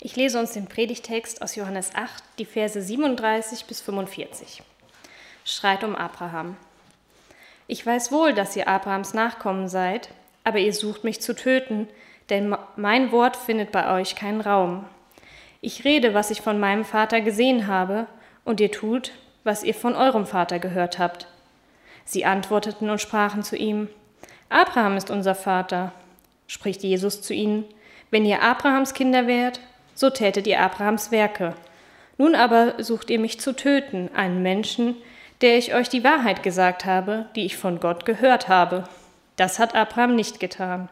Ich lese uns den Predigtext aus Johannes 8, die Verse 37 bis 45. Streit um Abraham. Ich weiß wohl, dass ihr Abrahams Nachkommen seid, aber ihr sucht mich zu töten, denn mein Wort findet bei euch keinen Raum. Ich rede, was ich von meinem Vater gesehen habe, und ihr tut, was ihr von eurem Vater gehört habt. Sie antworteten und sprachen zu ihm, Abraham ist unser Vater. Spricht Jesus zu ihnen, wenn ihr Abrahams Kinder wärt, so tätet ihr Abrahams Werke. Nun aber sucht ihr mich zu töten, einen Menschen, der ich euch die Wahrheit gesagt habe, die ich von Gott gehört habe. Das hat Abraham nicht getan.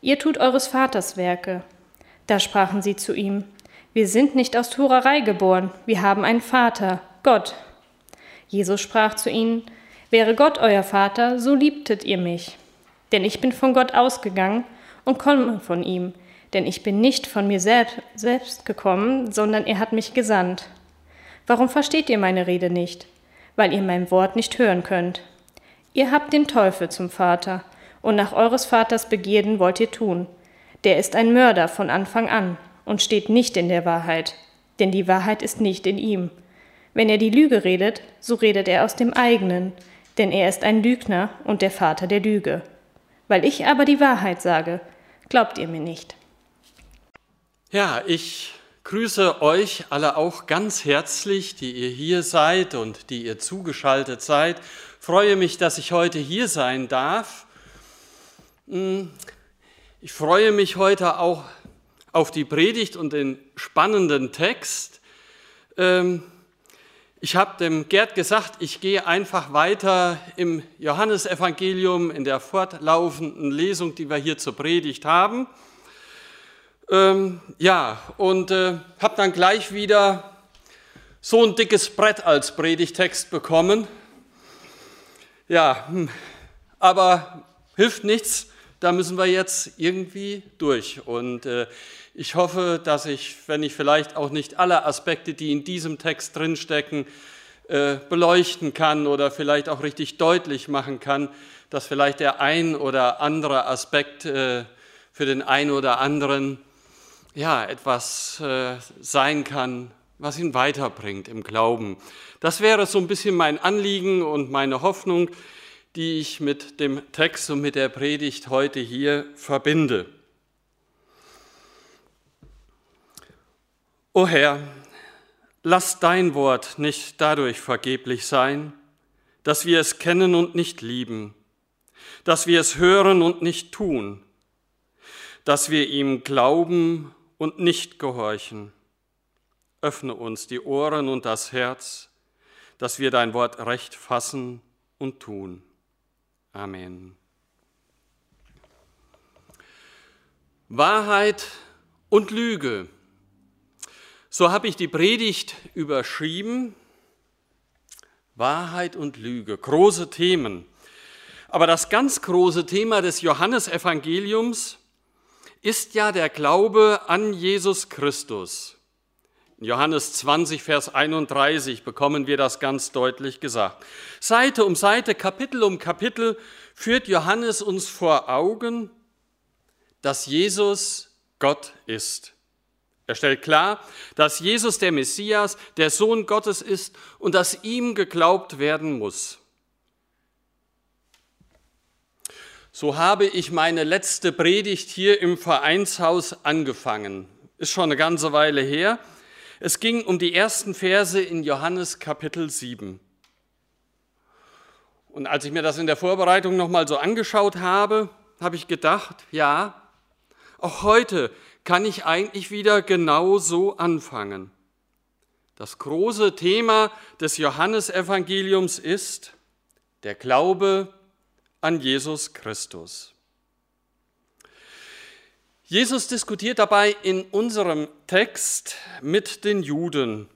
Ihr tut eures Vaters Werke. Da sprachen sie zu ihm, wir sind nicht aus Hurerei geboren, wir haben einen Vater, Gott. Jesus sprach zu ihnen, Wäre Gott euer Vater, so liebtet ihr mich. Denn ich bin von Gott ausgegangen und komme von ihm. Denn ich bin nicht von mir selbst gekommen, sondern er hat mich gesandt. Warum versteht ihr meine Rede nicht? Weil ihr mein Wort nicht hören könnt. Ihr habt den Teufel zum Vater, und nach eures Vaters Begierden wollt ihr tun. Der ist ein Mörder von Anfang an und steht nicht in der Wahrheit, denn die Wahrheit ist nicht in ihm. Wenn er die Lüge redet, so redet er aus dem eigenen, denn er ist ein Lügner und der Vater der Lüge. Weil ich aber die Wahrheit sage, glaubt ihr mir nicht. Ja, ich grüße euch alle auch ganz herzlich, die ihr hier seid und die ihr zugeschaltet seid. Freue mich, dass ich heute hier sein darf. Hm, ich freue mich heute auch auf die Predigt und den spannenden Text. Ähm, ich habe dem Gerd gesagt, ich gehe einfach weiter im Johannesevangelium in der fortlaufenden Lesung, die wir hier zur Predigt haben. Ähm, ja, und äh, habe dann gleich wieder so ein dickes Brett als Predigtext bekommen. Ja, hm, aber hilft nichts, da müssen wir jetzt irgendwie durch. Und äh, ich hoffe, dass ich, wenn ich vielleicht auch nicht alle Aspekte, die in diesem Text drinstecken, äh, beleuchten kann oder vielleicht auch richtig deutlich machen kann, dass vielleicht der ein oder andere Aspekt äh, für den einen oder anderen ja etwas äh, sein kann, was ihn weiterbringt im Glauben. Das wäre so ein bisschen mein Anliegen und meine Hoffnung, die ich mit dem Text und mit der Predigt heute hier verbinde. O Herr, lass dein Wort nicht dadurch vergeblich sein, dass wir es kennen und nicht lieben, dass wir es hören und nicht tun, dass wir ihm glauben und nicht gehorchen. Öffne uns die Ohren und das Herz, dass wir dein Wort recht fassen und tun. Amen. Wahrheit und Lüge so habe ich die Predigt überschrieben. Wahrheit und Lüge, große Themen. Aber das ganz große Thema des Johannesevangeliums ist ja der Glaube an Jesus Christus. In Johannes 20, Vers 31 bekommen wir das ganz deutlich gesagt. Seite um Seite, Kapitel um Kapitel führt Johannes uns vor Augen, dass Jesus Gott ist. Er stellt klar, dass Jesus der Messias, der Sohn Gottes ist und dass ihm geglaubt werden muss. So habe ich meine letzte Predigt hier im Vereinshaus angefangen. Ist schon eine ganze Weile her. Es ging um die ersten Verse in Johannes Kapitel 7. Und als ich mir das in der Vorbereitung nochmal so angeschaut habe, habe ich gedacht, ja, auch heute kann ich eigentlich wieder genau so anfangen. Das große Thema des Johannesevangeliums ist der Glaube an Jesus Christus. Jesus diskutiert dabei in unserem Text mit den Juden.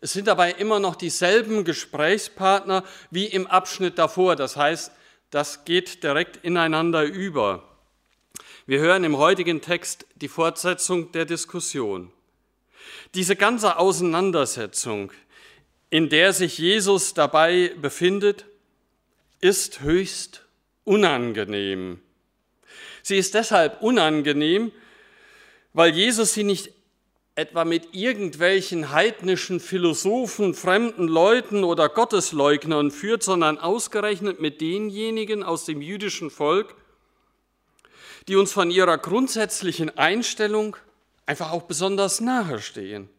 Es sind dabei immer noch dieselben Gesprächspartner wie im Abschnitt davor. Das heißt, das geht direkt ineinander über. Wir hören im heutigen Text die Fortsetzung der Diskussion. Diese ganze Auseinandersetzung, in der sich Jesus dabei befindet, ist höchst unangenehm. Sie ist deshalb unangenehm, weil Jesus sie nicht etwa mit irgendwelchen heidnischen Philosophen, fremden Leuten oder Gottesleugnern führt, sondern ausgerechnet mit denjenigen aus dem jüdischen Volk, die uns von ihrer grundsätzlichen Einstellung einfach auch besonders nahe stehen.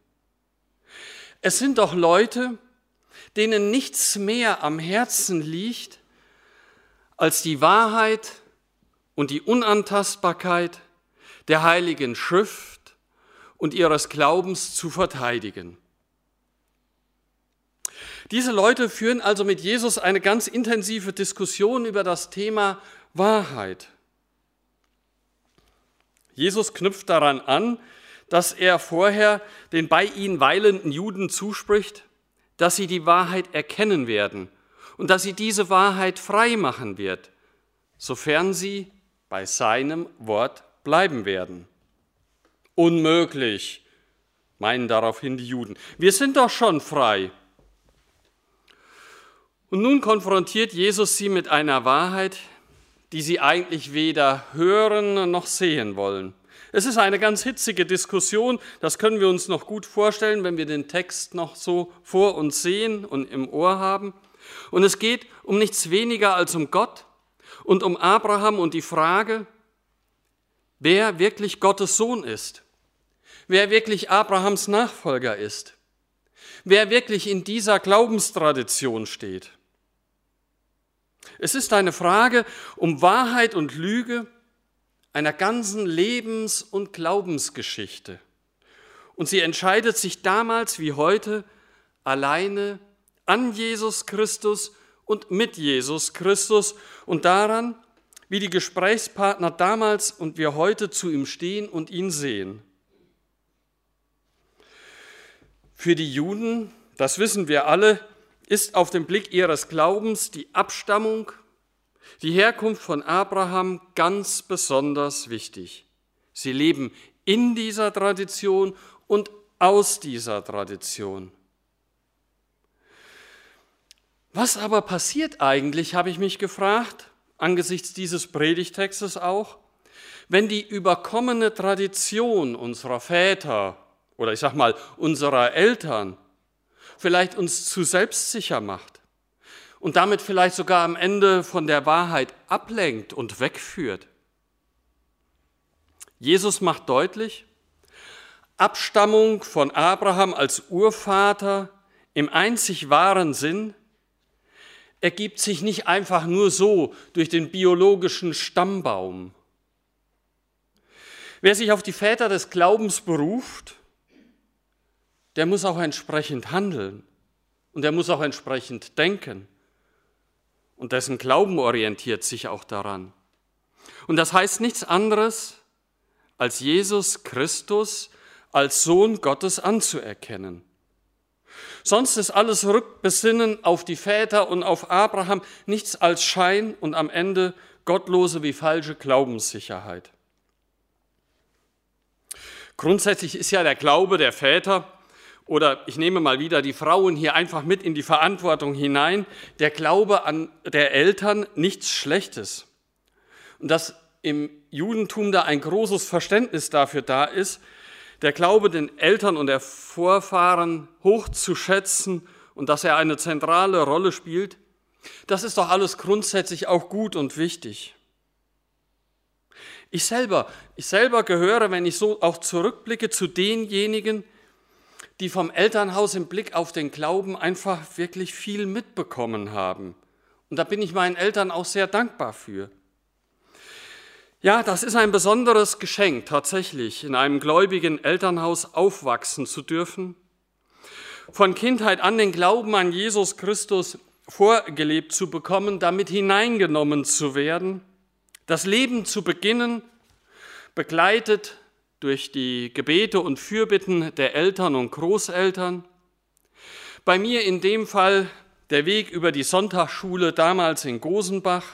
Es sind doch Leute, denen nichts mehr am Herzen liegt, als die Wahrheit und die Unantastbarkeit der Heiligen Schrift und ihres Glaubens zu verteidigen. Diese Leute führen also mit Jesus eine ganz intensive Diskussion über das Thema Wahrheit. Jesus knüpft daran an, dass er vorher den bei ihnen weilenden Juden zuspricht, dass sie die Wahrheit erkennen werden und dass sie diese Wahrheit frei machen wird, sofern sie bei seinem Wort bleiben werden. Unmöglich, meinen daraufhin die Juden. Wir sind doch schon frei. Und nun konfrontiert Jesus sie mit einer Wahrheit, die sie eigentlich weder hören noch sehen wollen. Es ist eine ganz hitzige Diskussion, das können wir uns noch gut vorstellen, wenn wir den Text noch so vor uns sehen und im Ohr haben. Und es geht um nichts weniger als um Gott und um Abraham und die Frage, wer wirklich Gottes Sohn ist, wer wirklich Abrahams Nachfolger ist, wer wirklich in dieser Glaubenstradition steht. Es ist eine Frage um Wahrheit und Lüge, einer ganzen Lebens- und Glaubensgeschichte. Und sie entscheidet sich damals wie heute alleine an Jesus Christus und mit Jesus Christus und daran, wie die Gesprächspartner damals und wir heute zu ihm stehen und ihn sehen. Für die Juden, das wissen wir alle, ist auf den Blick ihres Glaubens die Abstammung die Herkunft von Abraham ganz besonders wichtig. Sie leben in dieser Tradition und aus dieser Tradition. Was aber passiert eigentlich, habe ich mich gefragt, angesichts dieses Predigtextes auch, wenn die überkommene Tradition unserer Väter oder ich sag mal unserer Eltern vielleicht uns zu selbstsicher macht? und damit vielleicht sogar am Ende von der Wahrheit ablenkt und wegführt. Jesus macht deutlich, Abstammung von Abraham als Urvater im einzig wahren Sinn ergibt sich nicht einfach nur so durch den biologischen Stammbaum. Wer sich auf die Väter des Glaubens beruft, der muss auch entsprechend handeln und der muss auch entsprechend denken. Und dessen Glauben orientiert sich auch daran. Und das heißt nichts anderes, als Jesus Christus als Sohn Gottes anzuerkennen. Sonst ist alles Rückbesinnen auf die Väter und auf Abraham nichts als Schein und am Ende gottlose wie falsche Glaubenssicherheit. Grundsätzlich ist ja der Glaube der Väter oder ich nehme mal wieder die Frauen hier einfach mit in die Verantwortung hinein, der Glaube an der Eltern nichts Schlechtes. Und dass im Judentum da ein großes Verständnis dafür da ist, der Glaube den Eltern und der Vorfahren hochzuschätzen und dass er eine zentrale Rolle spielt, das ist doch alles grundsätzlich auch gut und wichtig. Ich selber, ich selber gehöre, wenn ich so auch zurückblicke, zu denjenigen, die vom Elternhaus im Blick auf den Glauben einfach wirklich viel mitbekommen haben. Und da bin ich meinen Eltern auch sehr dankbar für. Ja, das ist ein besonderes Geschenk tatsächlich, in einem gläubigen Elternhaus aufwachsen zu dürfen, von Kindheit an den Glauben an Jesus Christus vorgelebt zu bekommen, damit hineingenommen zu werden, das Leben zu beginnen, begleitet durch die Gebete und Fürbitten der Eltern und Großeltern. Bei mir in dem Fall der Weg über die Sonntagsschule damals in Gosenbach,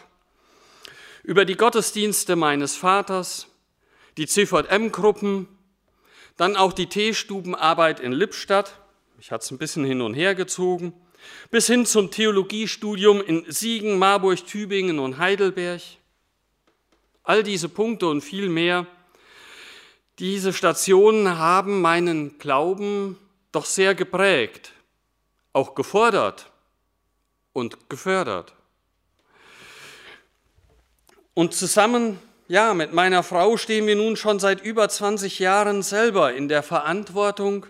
über die Gottesdienste meines Vaters, die CVM-Gruppen, dann auch die Teestubenarbeit in Lippstadt, mich hat es ein bisschen hin und her gezogen, bis hin zum Theologiestudium in Siegen, Marburg, Tübingen und Heidelberg. All diese Punkte und viel mehr Diese Stationen haben meinen Glauben doch sehr geprägt, auch gefordert und gefördert. Und zusammen, ja, mit meiner Frau stehen wir nun schon seit über 20 Jahren selber in der Verantwortung,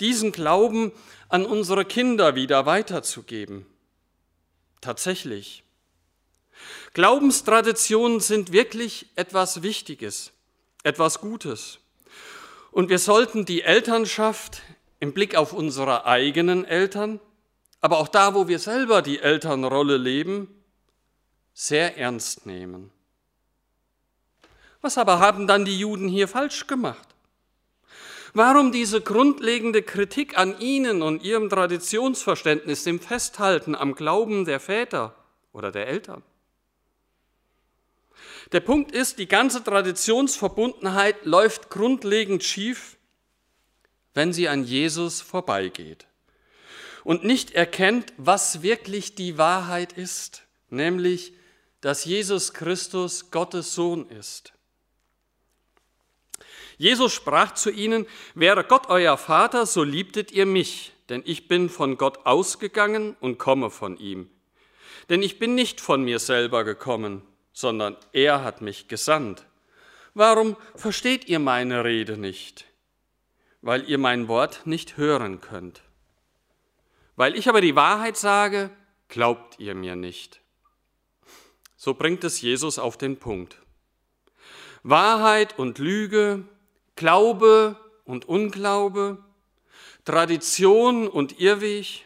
diesen Glauben an unsere Kinder wieder weiterzugeben. Tatsächlich. Glaubenstraditionen sind wirklich etwas Wichtiges, etwas Gutes. Und wir sollten die Elternschaft im Blick auf unsere eigenen Eltern, aber auch da, wo wir selber die Elternrolle leben, sehr ernst nehmen. Was aber haben dann die Juden hier falsch gemacht? Warum diese grundlegende Kritik an ihnen und ihrem Traditionsverständnis, dem Festhalten am Glauben der Väter oder der Eltern? Der Punkt ist, die ganze Traditionsverbundenheit läuft grundlegend schief, wenn sie an Jesus vorbeigeht und nicht erkennt, was wirklich die Wahrheit ist, nämlich dass Jesus Christus Gottes Sohn ist. Jesus sprach zu ihnen, wäre Gott euer Vater, so liebtet ihr mich, denn ich bin von Gott ausgegangen und komme von ihm. Denn ich bin nicht von mir selber gekommen, sondern er hat mich gesandt. Warum versteht ihr meine Rede nicht? Weil ihr mein Wort nicht hören könnt. Weil ich aber die Wahrheit sage, glaubt ihr mir nicht. So bringt es Jesus auf den Punkt. Wahrheit und Lüge, Glaube und Unglaube, Tradition und Irrweg,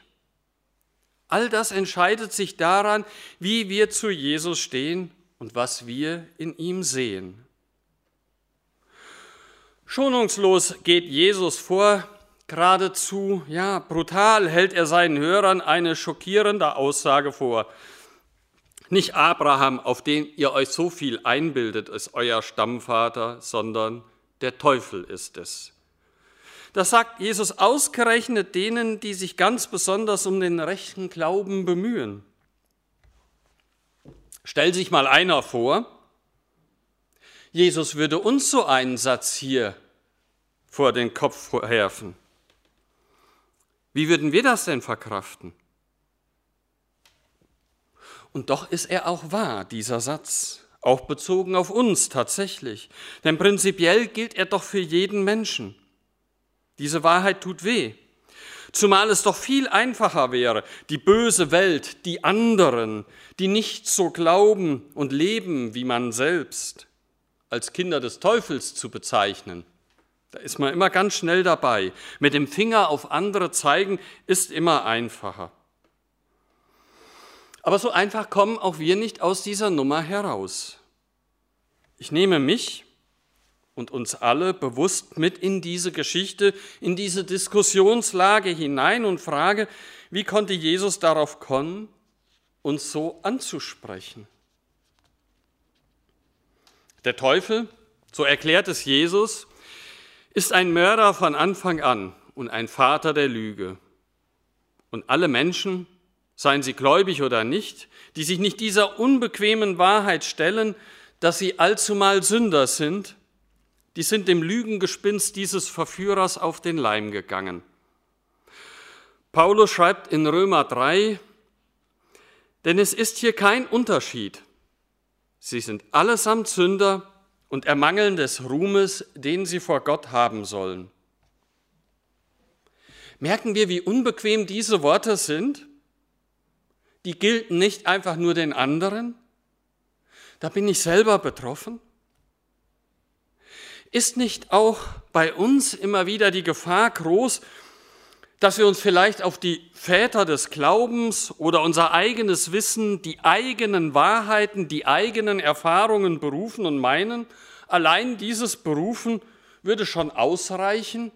all das entscheidet sich daran, wie wir zu Jesus stehen und was wir in ihm sehen. Schonungslos geht Jesus vor, geradezu, ja, brutal hält er seinen Hörern eine schockierende Aussage vor. Nicht Abraham, auf den ihr euch so viel einbildet, ist euer Stammvater, sondern der Teufel ist es. Das sagt Jesus ausgerechnet denen, die sich ganz besonders um den rechten Glauben bemühen. Stell sich mal einer vor, Jesus würde uns so einen Satz hier vor den Kopf werfen. Wie würden wir das denn verkraften? Und doch ist er auch wahr, dieser Satz, auch bezogen auf uns tatsächlich. Denn prinzipiell gilt er doch für jeden Menschen. Diese Wahrheit tut weh. Zumal es doch viel einfacher wäre, die böse Welt, die anderen, die nicht so glauben und leben wie man selbst, als Kinder des Teufels zu bezeichnen. Da ist man immer ganz schnell dabei. Mit dem Finger auf andere zeigen ist immer einfacher. Aber so einfach kommen auch wir nicht aus dieser Nummer heraus. Ich nehme mich und uns alle bewusst mit in diese Geschichte, in diese Diskussionslage hinein und frage, wie konnte Jesus darauf kommen, uns so anzusprechen? Der Teufel, so erklärt es Jesus, ist ein Mörder von Anfang an und ein Vater der Lüge. Und alle Menschen, seien sie gläubig oder nicht, die sich nicht dieser unbequemen Wahrheit stellen, dass sie allzumal Sünder sind, die sind dem Lügengespinst dieses Verführers auf den Leim gegangen. Paulus schreibt in Römer 3, denn es ist hier kein Unterschied. Sie sind allesamt Sünder und ermangeln des Ruhmes, den sie vor Gott haben sollen. Merken wir, wie unbequem diese Worte sind? Die gelten nicht einfach nur den anderen. Da bin ich selber betroffen. Ist nicht auch bei uns immer wieder die Gefahr groß, dass wir uns vielleicht auf die Väter des Glaubens oder unser eigenes Wissen, die eigenen Wahrheiten, die eigenen Erfahrungen berufen und meinen, allein dieses Berufen würde schon ausreichen,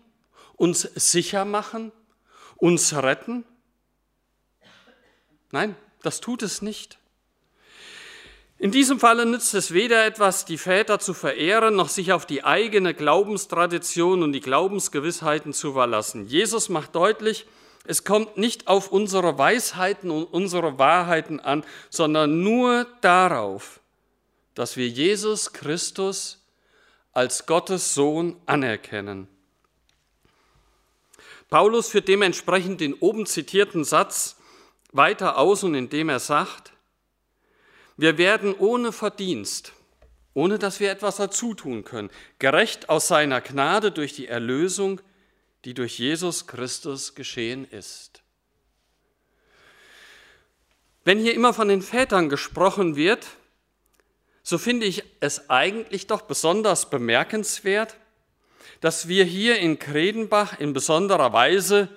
uns sicher machen, uns retten? Nein, das tut es nicht. In diesem Falle nützt es weder etwas, die Väter zu verehren, noch sich auf die eigene Glaubenstradition und die Glaubensgewissheiten zu verlassen. Jesus macht deutlich, es kommt nicht auf unsere Weisheiten und unsere Wahrheiten an, sondern nur darauf, dass wir Jesus Christus als Gottes Sohn anerkennen. Paulus führt dementsprechend den oben zitierten Satz weiter aus und indem er sagt, wir werden ohne Verdienst, ohne dass wir etwas dazu tun können, gerecht aus seiner Gnade durch die Erlösung, die durch Jesus Christus geschehen ist. Wenn hier immer von den Vätern gesprochen wird, so finde ich es eigentlich doch besonders bemerkenswert, dass wir hier in Kredenbach in besonderer Weise,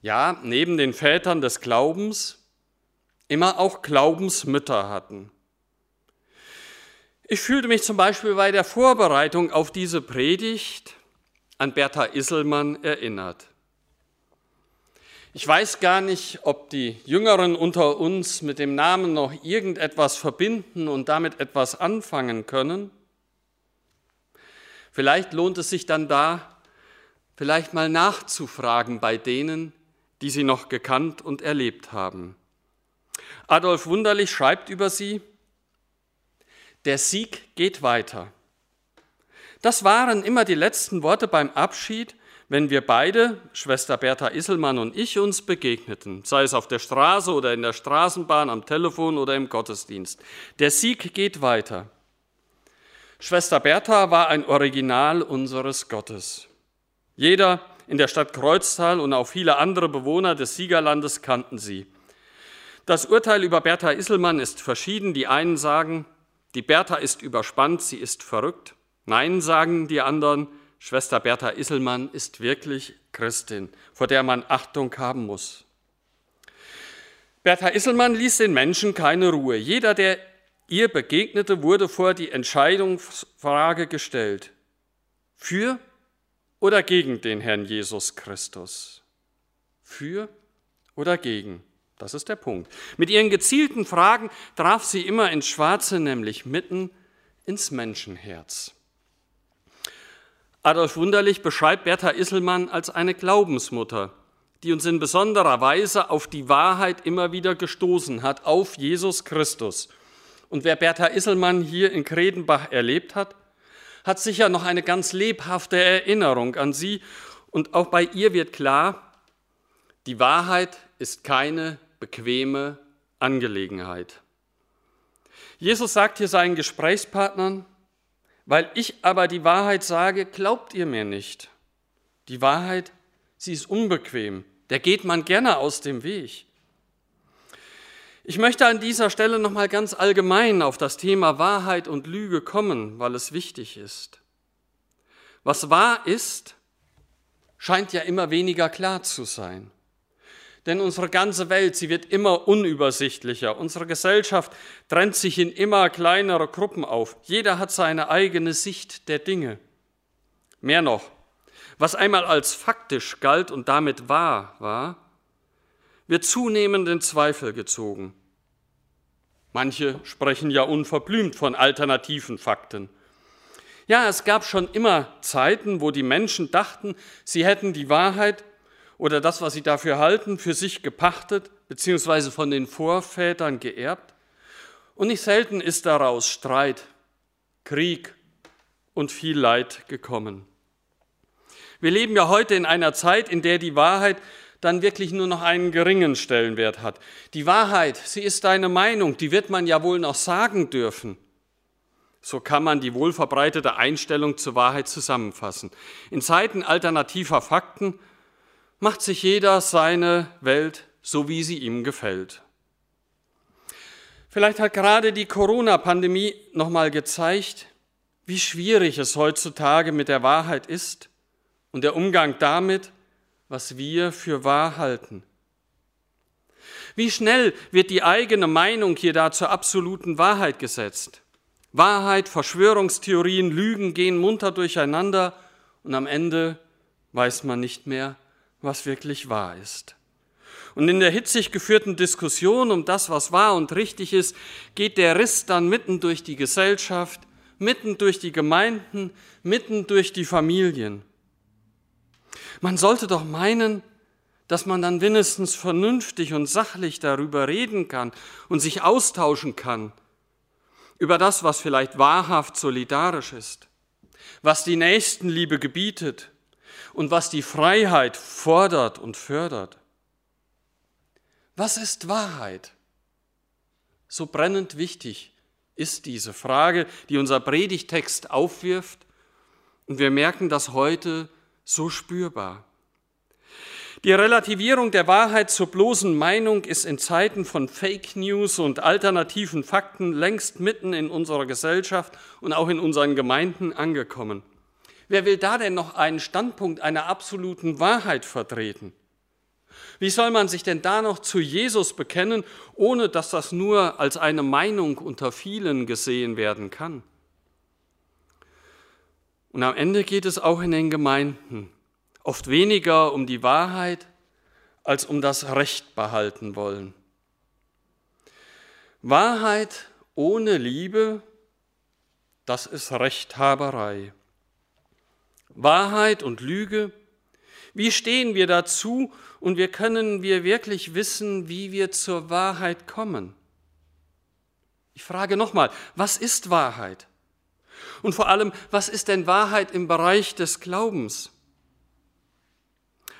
ja, neben den Vätern des Glaubens, immer auch Glaubensmütter hatten. Ich fühlte mich zum Beispiel bei der Vorbereitung auf diese Predigt an Bertha Isselmann erinnert. Ich weiß gar nicht, ob die Jüngeren unter uns mit dem Namen noch irgendetwas verbinden und damit etwas anfangen können. Vielleicht lohnt es sich dann da, vielleicht mal nachzufragen bei denen, die sie noch gekannt und erlebt haben. Adolf Wunderlich schreibt über sie, der Sieg geht weiter. Das waren immer die letzten Worte beim Abschied wenn wir beide, Schwester Bertha Isselmann und ich, uns begegneten, sei es auf der Straße oder in der Straßenbahn, am Telefon oder im Gottesdienst. Der Sieg geht weiter. Schwester Bertha war ein Original unseres Gottes. Jeder in der Stadt Kreuztal und auch viele andere Bewohner des Siegerlandes kannten sie. Das Urteil über Bertha Isselmann ist verschieden. Die einen sagen, die Bertha ist überspannt, sie ist verrückt. Nein, sagen die anderen, Schwester Bertha Isselmann ist wirklich Christin, vor der man Achtung haben muss. Bertha Isselmann ließ den Menschen keine Ruhe. Jeder, der ihr begegnete, wurde vor die Entscheidungsfrage gestellt. Für oder gegen den Herrn Jesus Christus? Für oder gegen? Das ist der Punkt. Mit ihren gezielten Fragen traf sie immer ins Schwarze, nämlich mitten ins Menschenherz. Adolf Wunderlich beschreibt Bertha Isselmann als eine Glaubensmutter, die uns in besonderer Weise auf die Wahrheit immer wieder gestoßen hat, auf Jesus Christus. Und wer Bertha Isselmann hier in Kredenbach erlebt hat, hat sicher noch eine ganz lebhafte Erinnerung an sie. Und auch bei ihr wird klar, die Wahrheit ist keine bequeme Angelegenheit. Jesus sagt hier seinen Gesprächspartnern, weil ich aber die Wahrheit sage, glaubt ihr mir nicht. Die Wahrheit, sie ist unbequem. Der geht man gerne aus dem Weg. Ich möchte an dieser Stelle nochmal ganz allgemein auf das Thema Wahrheit und Lüge kommen, weil es wichtig ist. Was wahr ist, scheint ja immer weniger klar zu sein. Denn unsere ganze Welt, sie wird immer unübersichtlicher. Unsere Gesellschaft trennt sich in immer kleinere Gruppen auf. Jeder hat seine eigene Sicht der Dinge. Mehr noch, was einmal als faktisch galt und damit wahr war, wird zunehmend in Zweifel gezogen. Manche sprechen ja unverblümt von alternativen Fakten. Ja, es gab schon immer Zeiten, wo die Menschen dachten, sie hätten die Wahrheit oder das, was sie dafür halten, für sich gepachtet bzw. von den Vorvätern geerbt. Und nicht selten ist daraus Streit, Krieg und viel Leid gekommen. Wir leben ja heute in einer Zeit, in der die Wahrheit dann wirklich nur noch einen geringen Stellenwert hat. Die Wahrheit, sie ist deine Meinung, die wird man ja wohl noch sagen dürfen. So kann man die wohlverbreitete Einstellung zur Wahrheit zusammenfassen. In Zeiten alternativer Fakten macht sich jeder seine Welt so, wie sie ihm gefällt. Vielleicht hat gerade die Corona-Pandemie nochmal gezeigt, wie schwierig es heutzutage mit der Wahrheit ist und der Umgang damit, was wir für wahr halten. Wie schnell wird die eigene Meinung hier da zur absoluten Wahrheit gesetzt? Wahrheit, Verschwörungstheorien, Lügen gehen munter durcheinander und am Ende weiß man nicht mehr, was wirklich wahr ist. Und in der hitzig geführten Diskussion um das, was wahr und richtig ist, geht der Riss dann mitten durch die Gesellschaft, mitten durch die Gemeinden, mitten durch die Familien. Man sollte doch meinen, dass man dann wenigstens vernünftig und sachlich darüber reden kann und sich austauschen kann über das, was vielleicht wahrhaft solidarisch ist. was die Nächstenliebe gebietet und was die Freiheit fordert und fördert. Was ist Wahrheit? So brennend wichtig ist diese Frage, die unser Predigtext aufwirft, und wir merken das heute so spürbar. Die Relativierung der Wahrheit zur bloßen Meinung ist in Zeiten von Fake News und alternativen Fakten längst mitten in unserer Gesellschaft und auch in unseren Gemeinden angekommen. Wer will da denn noch einen Standpunkt einer absoluten Wahrheit vertreten? Wie soll man sich denn da noch zu Jesus bekennen, ohne dass das nur als eine Meinung unter vielen gesehen werden kann? Und am Ende geht es auch in den Gemeinden oft weniger um die Wahrheit als um das Recht behalten wollen. Wahrheit ohne Liebe, das ist Rechthaberei. Wahrheit und Lüge, wie stehen wir dazu und wie können wir wirklich wissen, wie wir zur Wahrheit kommen? Ich frage nochmal, was ist Wahrheit? Und vor allem, was ist denn Wahrheit im Bereich des Glaubens?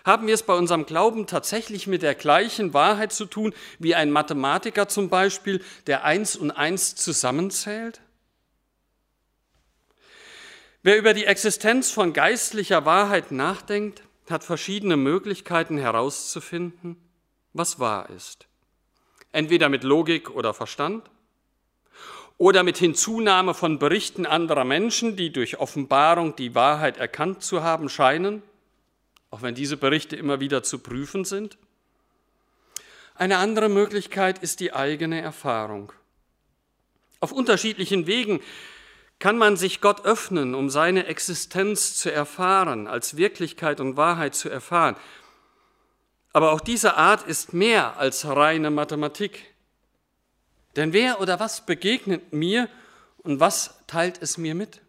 Haben wir es bei unserem Glauben tatsächlich mit der gleichen Wahrheit zu tun wie ein Mathematiker zum Beispiel, der eins und eins zusammenzählt? Wer über die Existenz von geistlicher Wahrheit nachdenkt, hat verschiedene Möglichkeiten herauszufinden, was wahr ist. Entweder mit Logik oder Verstand oder mit Hinzunahme von Berichten anderer Menschen, die durch Offenbarung die Wahrheit erkannt zu haben scheinen auch wenn diese Berichte immer wieder zu prüfen sind. Eine andere Möglichkeit ist die eigene Erfahrung. Auf unterschiedlichen Wegen kann man sich Gott öffnen, um seine Existenz zu erfahren, als Wirklichkeit und Wahrheit zu erfahren. Aber auch diese Art ist mehr als reine Mathematik. Denn wer oder was begegnet mir und was teilt es mir mit?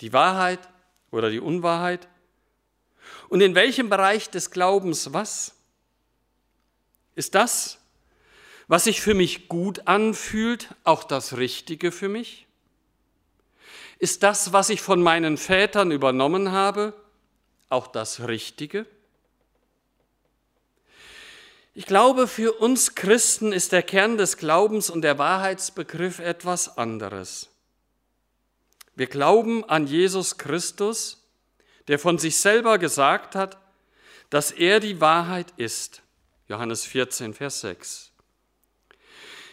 Die Wahrheit oder die Unwahrheit? Und in welchem Bereich des Glaubens was? Ist das, was sich für mich gut anfühlt, auch das Richtige für mich? Ist das, was ich von meinen Vätern übernommen habe, auch das Richtige? Ich glaube, für uns Christen ist der Kern des Glaubens und der Wahrheitsbegriff etwas anderes. Wir glauben an Jesus Christus, der von sich selber gesagt hat, dass er die Wahrheit ist. Johannes 14, Vers 6.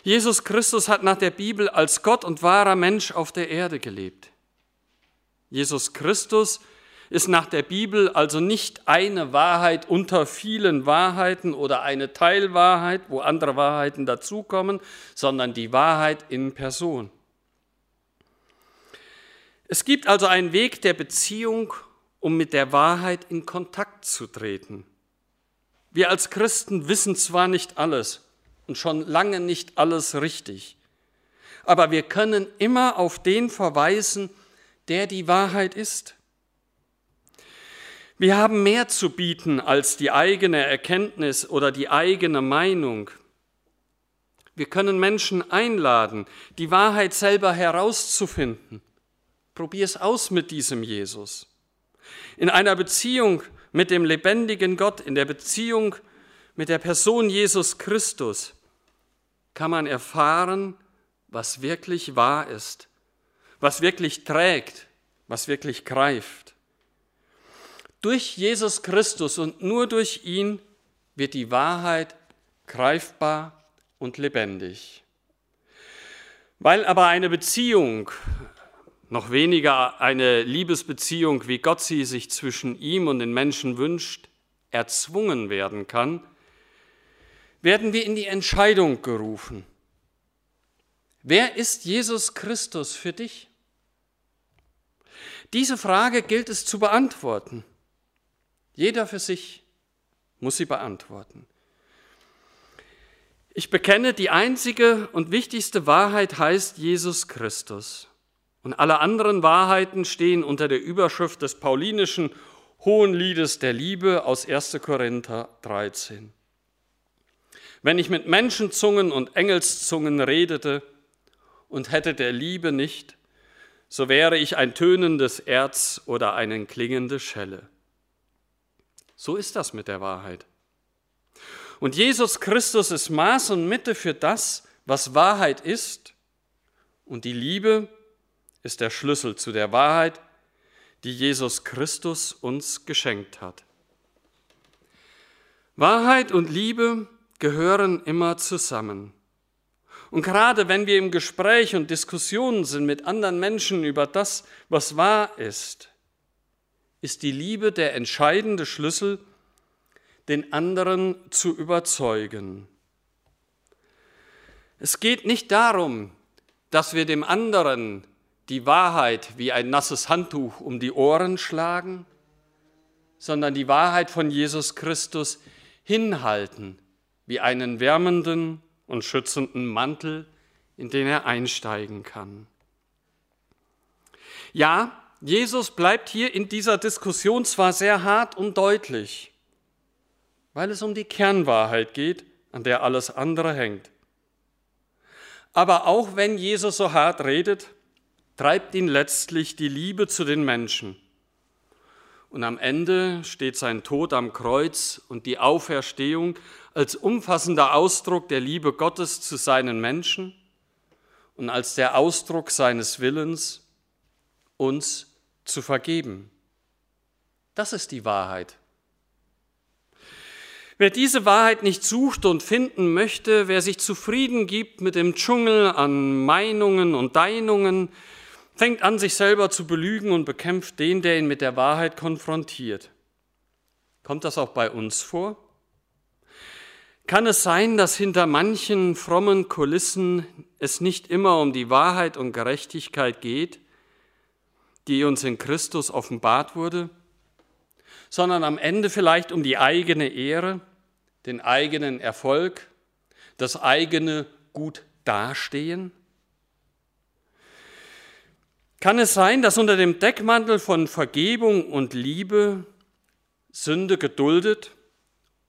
Jesus Christus hat nach der Bibel als Gott und wahrer Mensch auf der Erde gelebt. Jesus Christus ist nach der Bibel also nicht eine Wahrheit unter vielen Wahrheiten oder eine Teilwahrheit, wo andere Wahrheiten dazukommen, sondern die Wahrheit in Person. Es gibt also einen Weg der Beziehung um mit der Wahrheit in Kontakt zu treten. Wir als Christen wissen zwar nicht alles und schon lange nicht alles richtig, aber wir können immer auf den verweisen, der die Wahrheit ist. Wir haben mehr zu bieten als die eigene Erkenntnis oder die eigene Meinung. Wir können Menschen einladen, die Wahrheit selber herauszufinden. Probier es aus mit diesem Jesus. In einer Beziehung mit dem lebendigen Gott, in der Beziehung mit der Person Jesus Christus, kann man erfahren, was wirklich wahr ist, was wirklich trägt, was wirklich greift. Durch Jesus Christus und nur durch ihn wird die Wahrheit greifbar und lebendig. Weil aber eine Beziehung noch weniger eine Liebesbeziehung, wie Gott sie sich zwischen ihm und den Menschen wünscht, erzwungen werden kann, werden wir in die Entscheidung gerufen. Wer ist Jesus Christus für dich? Diese Frage gilt es zu beantworten. Jeder für sich muss sie beantworten. Ich bekenne, die einzige und wichtigste Wahrheit heißt Jesus Christus. Und alle anderen Wahrheiten stehen unter der Überschrift des paulinischen Hohenliedes der Liebe aus 1. Korinther 13. Wenn ich mit Menschenzungen und Engelszungen redete und hätte der Liebe nicht, so wäre ich ein tönendes Erz oder eine klingende Schelle. So ist das mit der Wahrheit. Und Jesus Christus ist Maß und Mitte für das, was Wahrheit ist. Und die Liebe ist der Schlüssel zu der Wahrheit, die Jesus Christus uns geschenkt hat. Wahrheit und Liebe gehören immer zusammen. Und gerade wenn wir im Gespräch und Diskussionen sind mit anderen Menschen über das, was wahr ist, ist die Liebe der entscheidende Schlüssel, den anderen zu überzeugen. Es geht nicht darum, dass wir dem anderen die Wahrheit wie ein nasses Handtuch um die Ohren schlagen, sondern die Wahrheit von Jesus Christus hinhalten wie einen wärmenden und schützenden Mantel, in den er einsteigen kann. Ja, Jesus bleibt hier in dieser Diskussion zwar sehr hart und deutlich, weil es um die Kernwahrheit geht, an der alles andere hängt. Aber auch wenn Jesus so hart redet, treibt ihn letztlich die Liebe zu den Menschen. Und am Ende steht sein Tod am Kreuz und die Auferstehung als umfassender Ausdruck der Liebe Gottes zu seinen Menschen und als der Ausdruck seines Willens, uns zu vergeben. Das ist die Wahrheit. Wer diese Wahrheit nicht sucht und finden möchte, wer sich zufrieden gibt mit dem Dschungel an Meinungen und Deinungen, fängt an, sich selber zu belügen und bekämpft den, der ihn mit der Wahrheit konfrontiert. Kommt das auch bei uns vor? Kann es sein, dass hinter manchen frommen Kulissen es nicht immer um die Wahrheit und Gerechtigkeit geht, die uns in Christus offenbart wurde, sondern am Ende vielleicht um die eigene Ehre, den eigenen Erfolg, das eigene Gut dastehen? Kann es sein, dass unter dem Deckmantel von Vergebung und Liebe Sünde geduldet,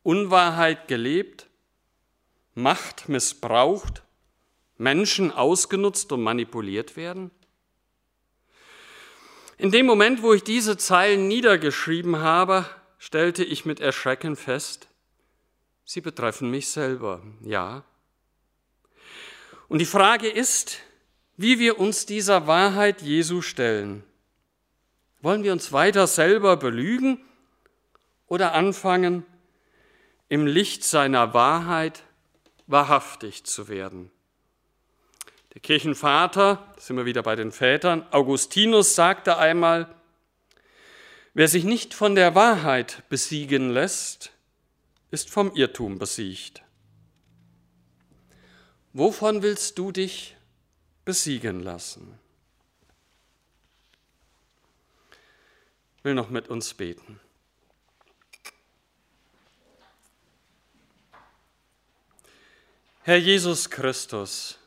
Unwahrheit gelebt, Macht missbraucht, Menschen ausgenutzt und manipuliert werden? In dem Moment, wo ich diese Zeilen niedergeschrieben habe, stellte ich mit Erschrecken fest, sie betreffen mich selber, ja. Und die Frage ist, wie wir uns dieser Wahrheit Jesu stellen. Wollen wir uns weiter selber belügen oder anfangen, im Licht seiner Wahrheit wahrhaftig zu werden? Der Kirchenvater, sind wir wieder bei den Vätern, Augustinus sagte einmal, wer sich nicht von der Wahrheit besiegen lässt, ist vom Irrtum besiegt. Wovon willst du dich besiegen lassen. Ich will noch mit uns beten. Herr Jesus Christus,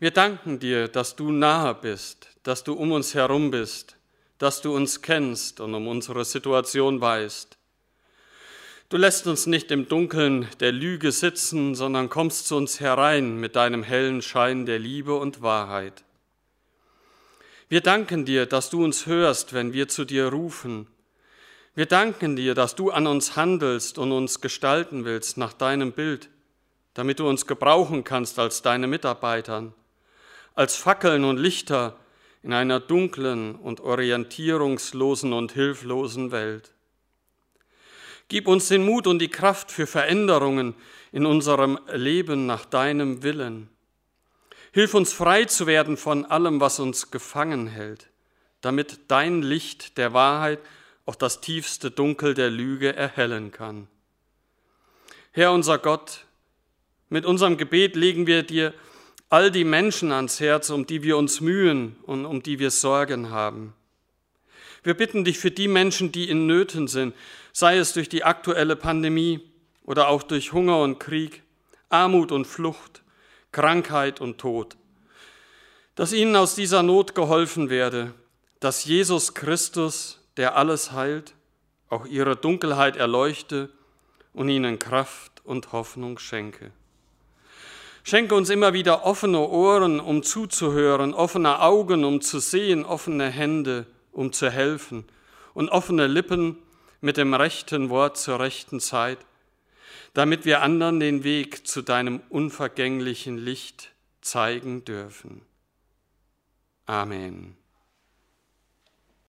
wir danken dir, dass du nahe bist, dass du um uns herum bist, dass du uns kennst und um unsere Situation weißt. Du lässt uns nicht im Dunkeln der Lüge sitzen, sondern kommst zu uns herein mit deinem hellen Schein der Liebe und Wahrheit. Wir danken dir, dass du uns hörst, wenn wir zu dir rufen. Wir danken dir, dass du an uns handelst und uns gestalten willst nach deinem Bild, damit du uns gebrauchen kannst als deine Mitarbeitern, als Fackeln und Lichter in einer dunklen und orientierungslosen und hilflosen Welt. Gib uns den Mut und die Kraft für Veränderungen in unserem Leben nach deinem Willen. Hilf uns frei zu werden von allem, was uns gefangen hält, damit dein Licht der Wahrheit auch das tiefste Dunkel der Lüge erhellen kann. Herr unser Gott, mit unserem Gebet legen wir dir all die Menschen ans Herz, um die wir uns mühen und um die wir Sorgen haben. Wir bitten dich für die Menschen, die in Nöten sind, sei es durch die aktuelle Pandemie oder auch durch Hunger und Krieg, Armut und Flucht, Krankheit und Tod. Dass ihnen aus dieser Not geholfen werde, dass Jesus Christus, der alles heilt, auch ihre Dunkelheit erleuchte und ihnen Kraft und Hoffnung schenke. Schenke uns immer wieder offene Ohren, um zuzuhören, offene Augen, um zu sehen, offene Hände, um zu helfen und offene Lippen mit dem rechten Wort zur rechten Zeit, damit wir anderen den Weg zu deinem unvergänglichen Licht zeigen dürfen. Amen.